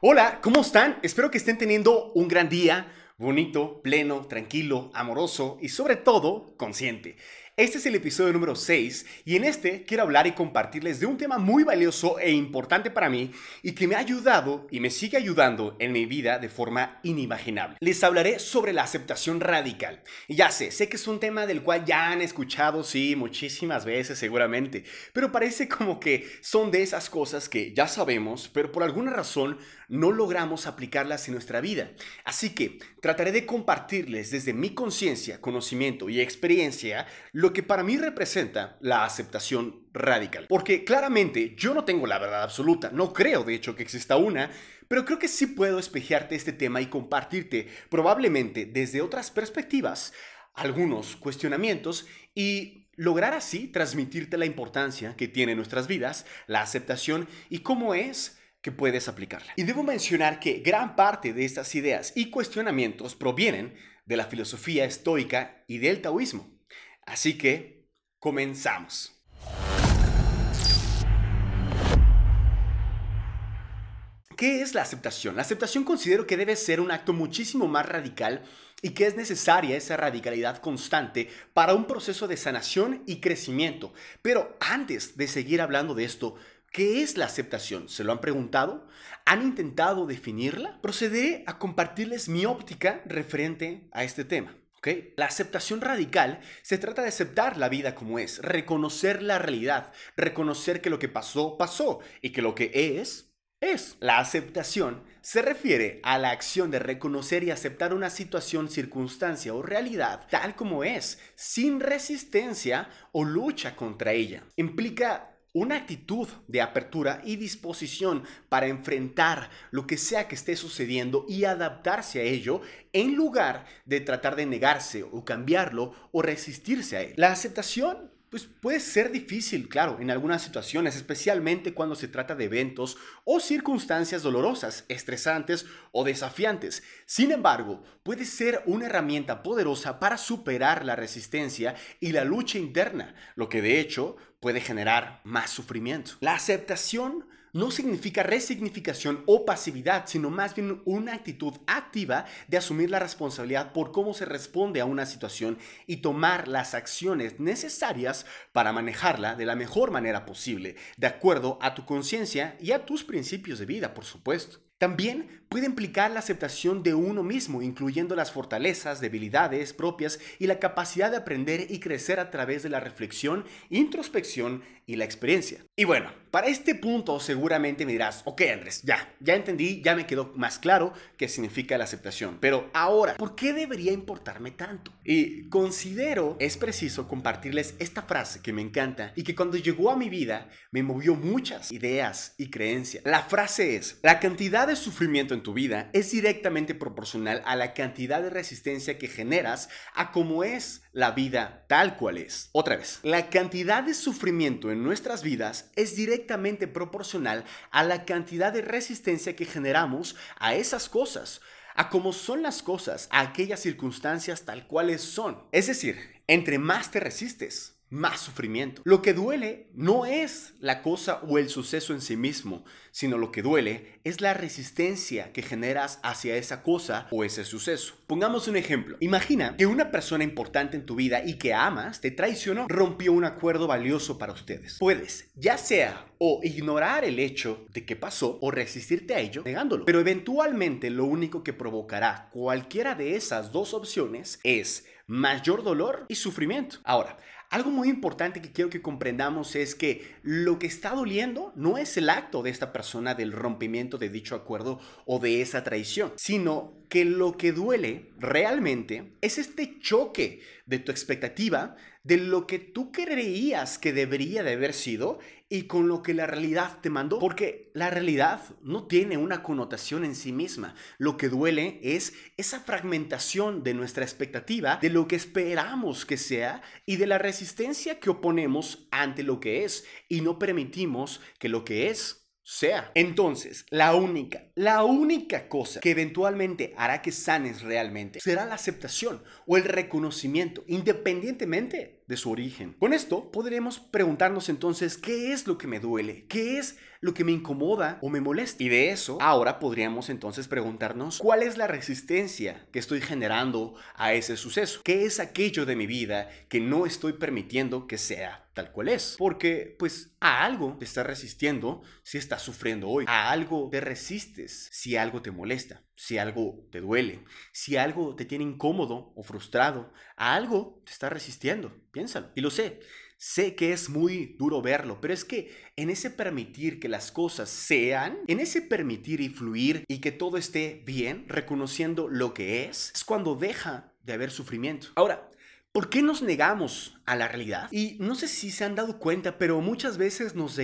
Hola, ¿cómo están? Espero que estén teniendo un gran día, bonito, pleno, tranquilo, amoroso y sobre todo consciente. Este es el episodio número 6 y en este quiero hablar y compartirles de un tema muy valioso e importante para mí y que me ha ayudado y me sigue ayudando en mi vida de forma inimaginable. Les hablaré sobre la aceptación radical. Y ya sé, sé que es un tema del cual ya han escuchado, sí, muchísimas veces seguramente, pero parece como que son de esas cosas que ya sabemos, pero por alguna razón no logramos aplicarlas en nuestra vida. Así que trataré de compartirles desde mi conciencia, conocimiento y experiencia lo que para mí representa la aceptación radical. Porque claramente yo no tengo la verdad absoluta, no creo de hecho que exista una, pero creo que sí puedo espejearte este tema y compartirte probablemente desde otras perspectivas algunos cuestionamientos y lograr así transmitirte la importancia que tiene en nuestras vidas, la aceptación y cómo es que puedes aplicarla. Y debo mencionar que gran parte de estas ideas y cuestionamientos provienen de la filosofía estoica y del taoísmo. Así que, comenzamos. ¿Qué es la aceptación? La aceptación considero que debe ser un acto muchísimo más radical y que es necesaria esa radicalidad constante para un proceso de sanación y crecimiento. Pero antes de seguir hablando de esto, ¿Qué es la aceptación? ¿Se lo han preguntado? ¿Han intentado definirla? Procederé a compartirles mi óptica referente a este tema. La aceptación radical se trata de aceptar la vida como es, reconocer la realidad, reconocer que lo que pasó, pasó y que lo que es, es. La aceptación se refiere a la acción de reconocer y aceptar una situación, circunstancia o realidad tal como es, sin resistencia o lucha contra ella. Implica una actitud de apertura y disposición para enfrentar lo que sea que esté sucediendo y adaptarse a ello en lugar de tratar de negarse o cambiarlo o resistirse a él. La aceptación pues puede ser difícil, claro, en algunas situaciones, especialmente cuando se trata de eventos o circunstancias dolorosas, estresantes o desafiantes. Sin embargo, puede ser una herramienta poderosa para superar la resistencia y la lucha interna, lo que de hecho puede generar más sufrimiento. La aceptación no significa resignificación o pasividad, sino más bien una actitud activa de asumir la responsabilidad por cómo se responde a una situación y tomar las acciones necesarias para manejarla de la mejor manera posible, de acuerdo a tu conciencia y a tus principios de vida, por supuesto. También puede implicar la aceptación de uno mismo, incluyendo las fortalezas, debilidades propias y la capacidad de aprender y crecer a través de la reflexión, introspección y la experiencia. Y bueno, para este punto seguramente me dirás, ok Andrés, ya, ya entendí, ya me quedó más claro qué significa la aceptación, pero ahora, ¿por qué debería importarme tanto? Y considero es preciso compartirles esta frase que me encanta y que cuando llegó a mi vida me movió muchas ideas y creencias. La frase es, la cantidad de sufrimiento en tu vida es directamente proporcional a la cantidad de resistencia que generas a cómo es la vida tal cual es. Otra vez, la cantidad de sufrimiento en nuestras vidas es directamente proporcional a la cantidad de resistencia que generamos a esas cosas a cómo son las cosas, a aquellas circunstancias tal cuales son. Es decir, entre más te resistes, más sufrimiento. Lo que duele no es la cosa o el suceso en sí mismo, sino lo que duele es la resistencia que generas hacia esa cosa o ese suceso. Pongamos un ejemplo. Imagina que una persona importante en tu vida y que amas te traicionó, rompió un acuerdo valioso para ustedes. Puedes, ya sea o ignorar el hecho de que pasó o resistirte a ello negándolo. Pero eventualmente lo único que provocará cualquiera de esas dos opciones es mayor dolor y sufrimiento. Ahora, algo muy importante que quiero que comprendamos es que lo que está doliendo no es el acto de esta persona del rompimiento de dicho acuerdo o de esa traición, sino que lo que duele realmente es este choque de tu expectativa, de lo que tú creías que debería de haber sido y con lo que la realidad te mandó. Porque la realidad no tiene una connotación en sí misma. Lo que duele es esa fragmentación de nuestra expectativa, de lo que esperamos que sea y de la resistencia que oponemos ante lo que es y no permitimos que lo que es sea. Entonces, la única, la única cosa que eventualmente hará que sanes realmente será la aceptación o el reconocimiento, independientemente de su origen. Con esto podremos preguntarnos entonces qué es lo que me duele, qué es lo que me incomoda o me molesta. Y de eso, ahora podríamos entonces preguntarnos cuál es la resistencia que estoy generando a ese suceso. ¿Qué es aquello de mi vida que no estoy permitiendo que sea tal cual es. Porque, pues, a algo te estás resistiendo si estás sufriendo hoy. A algo te resistes si algo te molesta, si algo te duele, si algo te tiene incómodo o frustrado. A algo te estás resistiendo. Piénsalo. Y lo sé. Sé que es muy duro verlo, pero es que en ese permitir que las cosas sean, en ese permitir y fluir y que todo esté bien, reconociendo lo que es, es cuando deja de haber sufrimiento. Ahora, ¿Por qué nos negamos a la realidad? Y no sé si se han dado cuenta, pero muchas veces nos,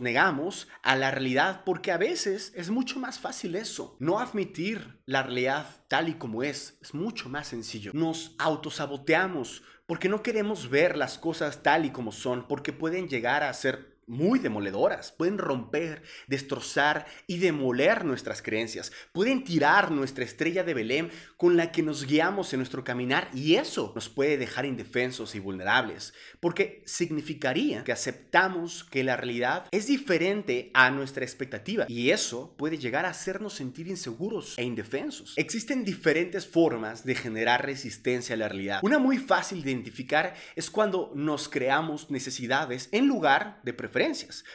negamos a la realidad porque a veces es mucho más fácil eso. No admitir la realidad tal y como es es mucho más sencillo. Nos autosaboteamos porque no queremos ver las cosas tal y como son, porque pueden llegar a ser muy demoledoras, pueden romper, destrozar y demoler nuestras creencias, pueden tirar nuestra estrella de Belén con la que nos guiamos en nuestro caminar y eso nos puede dejar indefensos y vulnerables, porque significaría que aceptamos que la realidad es diferente a nuestra expectativa y eso puede llegar a hacernos sentir inseguros e indefensos. Existen diferentes formas de generar resistencia a la realidad. Una muy fácil de identificar es cuando nos creamos necesidades en lugar de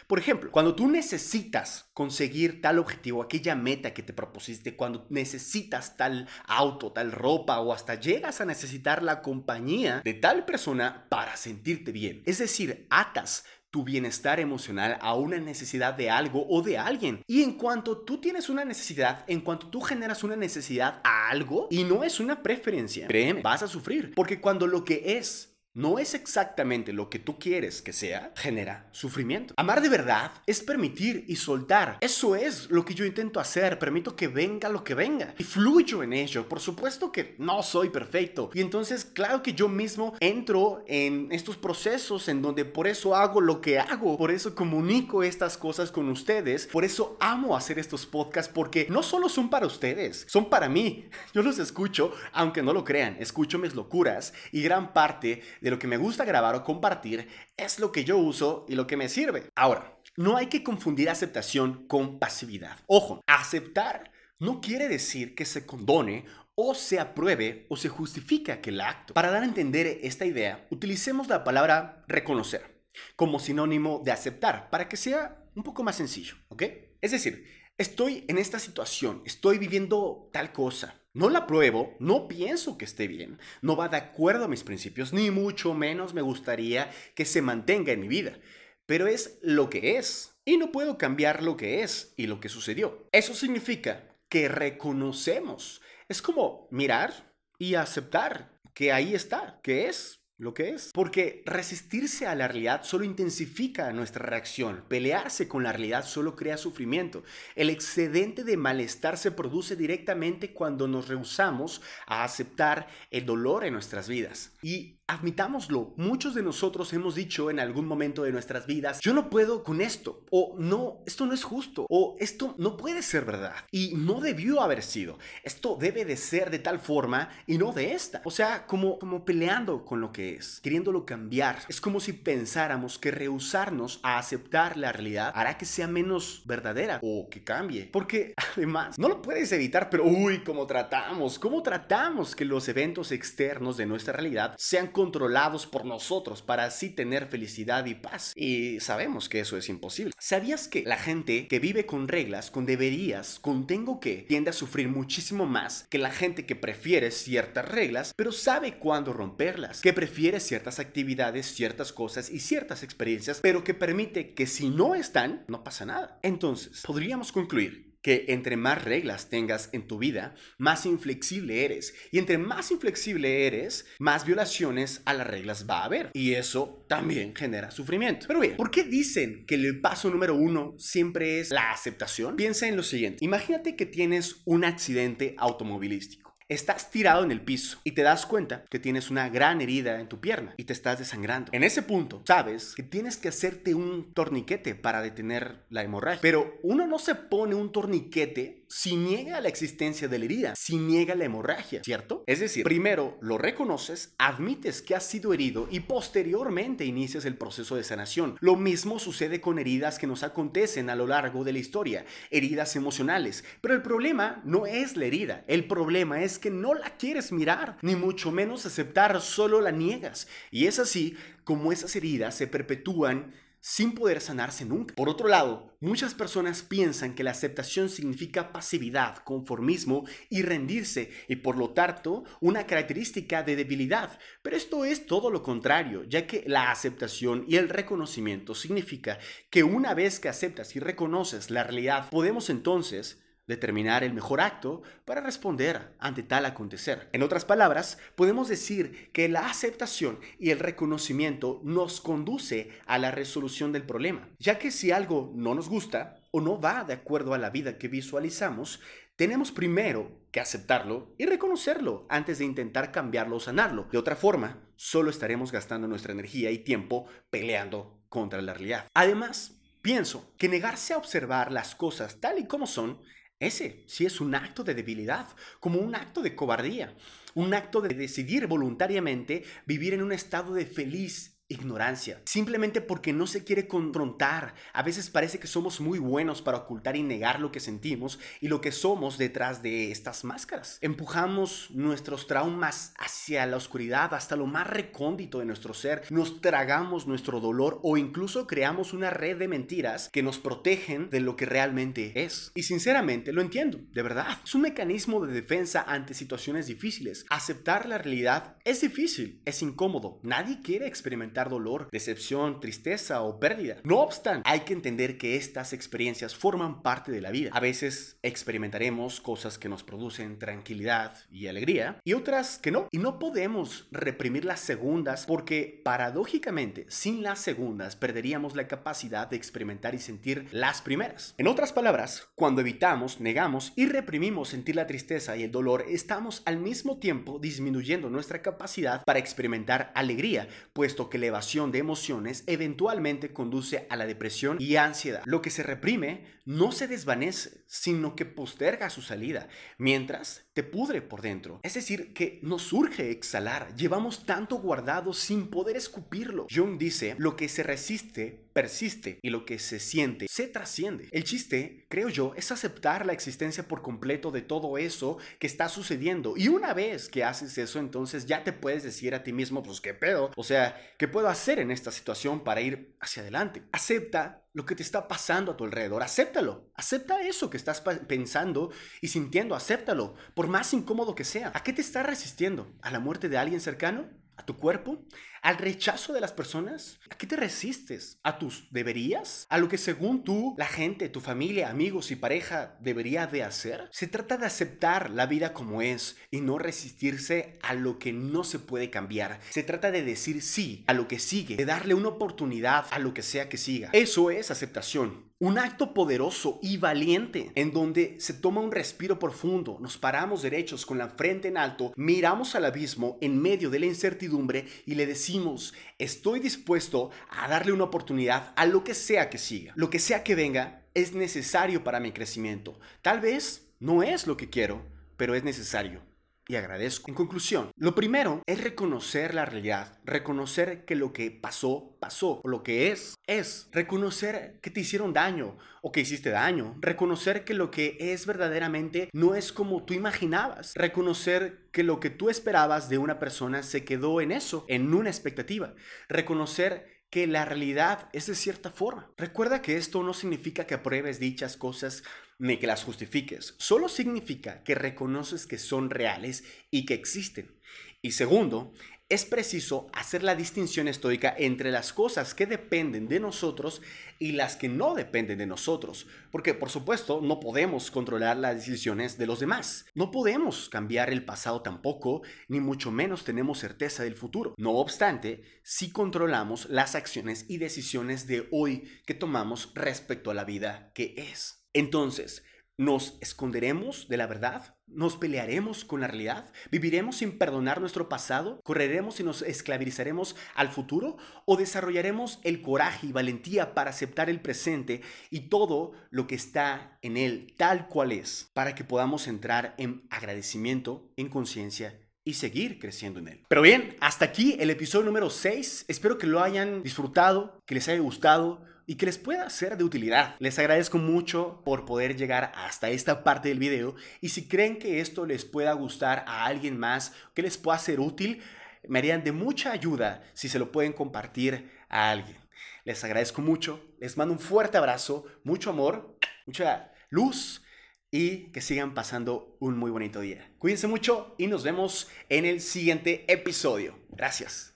por ejemplo, cuando tú necesitas conseguir tal objetivo, aquella meta que te propusiste, cuando necesitas tal auto, tal ropa o hasta llegas a necesitar la compañía de tal persona para sentirte bien. Es decir, atas tu bienestar emocional a una necesidad de algo o de alguien. Y en cuanto tú tienes una necesidad, en cuanto tú generas una necesidad a algo y no es una preferencia, créeme, vas a sufrir. Porque cuando lo que es no es exactamente lo que tú quieres que sea, genera sufrimiento. Amar de verdad es permitir y soltar. Eso es lo que yo intento hacer. Permito que venga lo que venga y fluyo en ello. Por supuesto que no soy perfecto. Y entonces, claro que yo mismo entro en estos procesos en donde por eso hago lo que hago. Por eso comunico estas cosas con ustedes. Por eso amo hacer estos podcasts porque no solo son para ustedes, son para mí. Yo los escucho, aunque no lo crean. Escucho mis locuras y gran parte de lo que me gusta grabar o compartir es lo que yo uso y lo que me sirve. Ahora, no hay que confundir aceptación con pasividad. Ojo, aceptar no quiere decir que se condone o se apruebe o se justifique aquel acto. Para dar a entender esta idea, utilicemos la palabra reconocer como sinónimo de aceptar para que sea un poco más sencillo, ¿ok? Es decir, estoy en esta situación, estoy viviendo tal cosa, no la pruebo, no pienso que esté bien, no va de acuerdo a mis principios, ni mucho menos me gustaría que se mantenga en mi vida, pero es lo que es y no puedo cambiar lo que es y lo que sucedió. Eso significa que reconocemos. Es como mirar y aceptar que ahí está, que es lo que es. Porque resistirse a la realidad solo intensifica nuestra reacción. Pelearse con la realidad solo crea sufrimiento. El excedente de malestar se produce directamente cuando nos rehusamos a aceptar el dolor en nuestras vidas. Y admitámoslo, muchos de nosotros hemos dicho en algún momento de nuestras vidas, yo no puedo con esto, o no, esto no es justo, o esto no puede ser verdad, y no debió haber sido, esto debe de ser de tal forma y no de esta. O sea, como, como peleando con lo que es, queriéndolo cambiar. Es como si pensáramos que rehusarnos a aceptar la realidad hará que sea menos verdadera o que cambie. Porque además, no lo puedes evitar, pero uy, ¿cómo tratamos? ¿Cómo tratamos que los eventos externos de nuestra realidad sean controlados por nosotros para así tener felicidad y paz. Y sabemos que eso es imposible. ¿Sabías que la gente que vive con reglas, con deberías, con tengo que, tiende a sufrir muchísimo más que la gente que prefiere ciertas reglas, pero sabe cuándo romperlas, que prefiere ciertas actividades, ciertas cosas y ciertas experiencias, pero que permite que si no están, no pasa nada? Entonces, podríamos concluir que entre más reglas tengas en tu vida, más inflexible eres. Y entre más inflexible eres, más violaciones a las reglas va a haber. Y eso también genera sufrimiento. Pero bien, ¿por qué dicen que el paso número uno siempre es la aceptación? Piensa en lo siguiente. Imagínate que tienes un accidente automovilístico. Estás tirado en el piso y te das cuenta que tienes una gran herida en tu pierna y te estás desangrando. En ese punto, sabes que tienes que hacerte un torniquete para detener la hemorragia. Pero uno no se pone un torniquete si niega la existencia de la herida, si niega la hemorragia, ¿cierto? Es decir, primero lo reconoces, admites que has sido herido y posteriormente inicias el proceso de sanación. Lo mismo sucede con heridas que nos acontecen a lo largo de la historia, heridas emocionales. Pero el problema no es la herida, el problema es que no la quieres mirar, ni mucho menos aceptar, solo la niegas. Y es así como esas heridas se perpetúan sin poder sanarse nunca. Por otro lado, muchas personas piensan que la aceptación significa pasividad, conformismo y rendirse, y por lo tanto una característica de debilidad. Pero esto es todo lo contrario, ya que la aceptación y el reconocimiento significa que una vez que aceptas y reconoces la realidad, podemos entonces determinar el mejor acto para responder ante tal acontecer. En otras palabras, podemos decir que la aceptación y el reconocimiento nos conduce a la resolución del problema, ya que si algo no nos gusta o no va de acuerdo a la vida que visualizamos, tenemos primero que aceptarlo y reconocerlo antes de intentar cambiarlo o sanarlo. De otra forma, solo estaremos gastando nuestra energía y tiempo peleando contra la realidad. Además, pienso que negarse a observar las cosas tal y como son ese sí es un acto de debilidad, como un acto de cobardía, un acto de decidir voluntariamente vivir en un estado de feliz ignorancia, simplemente porque no se quiere confrontar. A veces parece que somos muy buenos para ocultar y negar lo que sentimos y lo que somos detrás de estas máscaras. Empujamos nuestros traumas hacia la oscuridad, hasta lo más recóndito de nuestro ser, nos tragamos nuestro dolor o incluso creamos una red de mentiras que nos protegen de lo que realmente es. Y sinceramente lo entiendo, de verdad. Es un mecanismo de defensa ante situaciones difíciles. Aceptar la realidad es difícil, es incómodo. Nadie quiere experimentar dolor, decepción, tristeza o pérdida. No obstante, hay que entender que estas experiencias forman parte de la vida. A veces experimentaremos cosas que nos producen tranquilidad y alegría y otras que no. Y no podemos reprimir las segundas porque paradójicamente sin las segundas perderíamos la capacidad de experimentar y sentir las primeras. En otras palabras, cuando evitamos, negamos y reprimimos sentir la tristeza y el dolor, estamos al mismo tiempo disminuyendo nuestra capacidad para experimentar alegría, puesto que elevación de emociones eventualmente conduce a la depresión y ansiedad. Lo que se reprime no se desvanece, sino que posterga su salida, mientras te pudre por dentro. Es decir, que nos surge exhalar. Llevamos tanto guardado sin poder escupirlo. Jung dice, lo que se resiste persiste y lo que se siente se trasciende. El chiste, creo yo, es aceptar la existencia por completo de todo eso que está sucediendo. Y una vez que haces eso, entonces ya te puedes decir a ti mismo, pues qué pedo. O sea, ¿qué puedo hacer en esta situación para ir hacia adelante? Acepta lo que te está pasando a tu alrededor. Acéptalo. Acepta eso que estás pensando y sintiendo. Acéptalo, por más incómodo que sea. ¿A qué te estás resistiendo? ¿A la muerte de alguien cercano? ¿A tu cuerpo? ¿Al rechazo de las personas? ¿A qué te resistes? ¿A tus deberías? ¿A lo que según tú, la gente, tu familia, amigos y pareja debería de hacer? Se trata de aceptar la vida como es y no resistirse a lo que no se puede cambiar. Se trata de decir sí a lo que sigue, de darle una oportunidad a lo que sea que siga. Eso es aceptación. Un acto poderoso y valiente en donde se toma un respiro profundo, nos paramos derechos con la frente en alto, miramos al abismo en medio de la incertidumbre y le decimos, estoy dispuesto a darle una oportunidad a lo que sea que siga. Lo que sea que venga es necesario para mi crecimiento. Tal vez no es lo que quiero, pero es necesario y agradezco. En conclusión, lo primero es reconocer la realidad, reconocer que lo que pasó, pasó, o lo que es, es, reconocer que te hicieron daño o que hiciste daño, reconocer que lo que es verdaderamente no es como tú imaginabas, reconocer que lo que tú esperabas de una persona se quedó en eso, en una expectativa, reconocer que la realidad es de cierta forma. Recuerda que esto no significa que apruebes dichas cosas ni que las justifiques, solo significa que reconoces que son reales y que existen. Y segundo, es preciso hacer la distinción estoica entre las cosas que dependen de nosotros y las que no dependen de nosotros, porque por supuesto no podemos controlar las decisiones de los demás, no podemos cambiar el pasado tampoco, ni mucho menos tenemos certeza del futuro. No obstante, sí controlamos las acciones y decisiones de hoy que tomamos respecto a la vida que es. Entonces, ¿Nos esconderemos de la verdad? ¿Nos pelearemos con la realidad? ¿Viviremos sin perdonar nuestro pasado? ¿Correremos y nos esclavizaremos al futuro? ¿O desarrollaremos el coraje y valentía para aceptar el presente y todo lo que está en él tal cual es, para que podamos entrar en agradecimiento, en conciencia y seguir creciendo en él. Pero bien, hasta aquí el episodio número 6. Espero que lo hayan disfrutado, que les haya gustado y que les pueda ser de utilidad. Les agradezco mucho por poder llegar hasta esta parte del video y si creen que esto les pueda gustar a alguien más, que les pueda ser útil, me harían de mucha ayuda si se lo pueden compartir a alguien. Les agradezco mucho, les mando un fuerte abrazo, mucho amor, mucha luz y que sigan pasando un muy bonito día. Cuídense mucho y nos vemos en el siguiente episodio. Gracias.